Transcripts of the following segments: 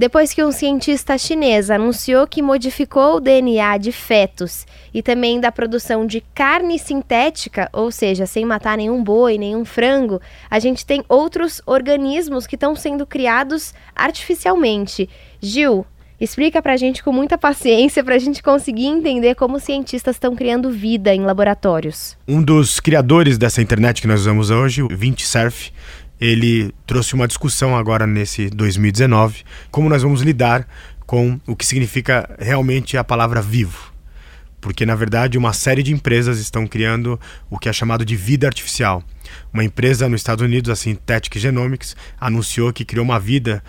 Depois que um cientista chinês anunciou que modificou o DNA de fetos e também da produção de carne sintética, ou seja, sem matar nenhum boi, nenhum frango, a gente tem outros organismos que estão sendo criados artificialmente. Gil, explica pra gente com muita paciência pra gente conseguir entender como cientistas estão criando vida em laboratórios. Um dos criadores dessa internet que nós usamos hoje, o Surf, ele trouxe uma discussão agora nesse 2019, como nós vamos lidar com o que significa realmente a palavra vivo. Porque, na verdade, uma série de empresas estão criando o que é chamado de vida artificial. Uma empresa nos Estados Unidos, a Synthetic Genomics, anunciou que criou uma vida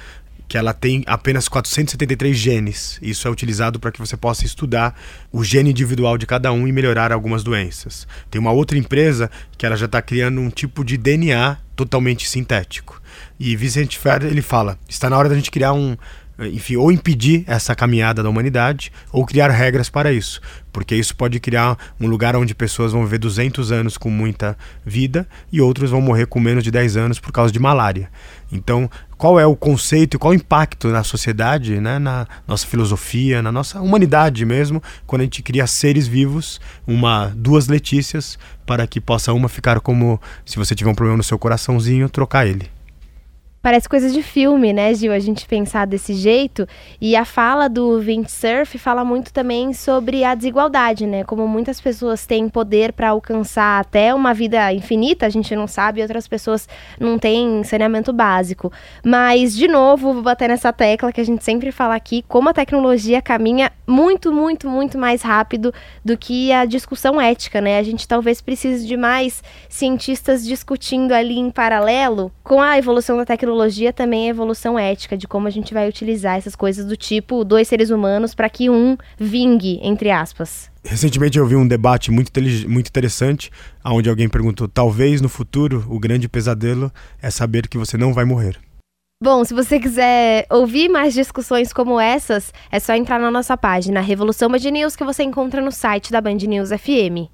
que ela tem apenas 473 genes. Isso é utilizado para que você possa estudar o gene individual de cada um e melhorar algumas doenças. Tem uma outra empresa que ela já está criando um tipo de DNA totalmente sintético. E Vicente Ferrer ele fala: está na hora da gente criar um, enfim, ou impedir essa caminhada da humanidade ou criar regras para isso, porque isso pode criar um lugar onde pessoas vão viver 200 anos com muita vida e outros vão morrer com menos de 10 anos por causa de malária. Então, qual é o conceito e qual o impacto na sociedade, né, na nossa filosofia, na nossa humanidade mesmo, quando a gente cria seres vivos, uma duas Letícias, para que possa uma ficar como se você tiver um problema no seu coraçãozinho, trocar ele. Parece coisa de filme, né, Gil? A gente pensar desse jeito. E a fala do Surf fala muito também sobre a desigualdade, né? Como muitas pessoas têm poder para alcançar até uma vida infinita, a gente não sabe, e outras pessoas não têm saneamento básico. Mas, de novo, vou bater nessa tecla que a gente sempre fala aqui, como a tecnologia caminha muito, muito, muito mais rápido do que a discussão ética, né? A gente talvez precise de mais cientistas discutindo ali em paralelo com a evolução da tecnologia tecnologia também é evolução ética, de como a gente vai utilizar essas coisas do tipo dois seres humanos para que um vingue, entre aspas. Recentemente eu vi um debate muito, muito interessante, onde alguém perguntou: talvez no futuro o grande pesadelo é saber que você não vai morrer. Bom, se você quiser ouvir mais discussões como essas, é só entrar na nossa página Revolução Band News que você encontra no site da Band News FM.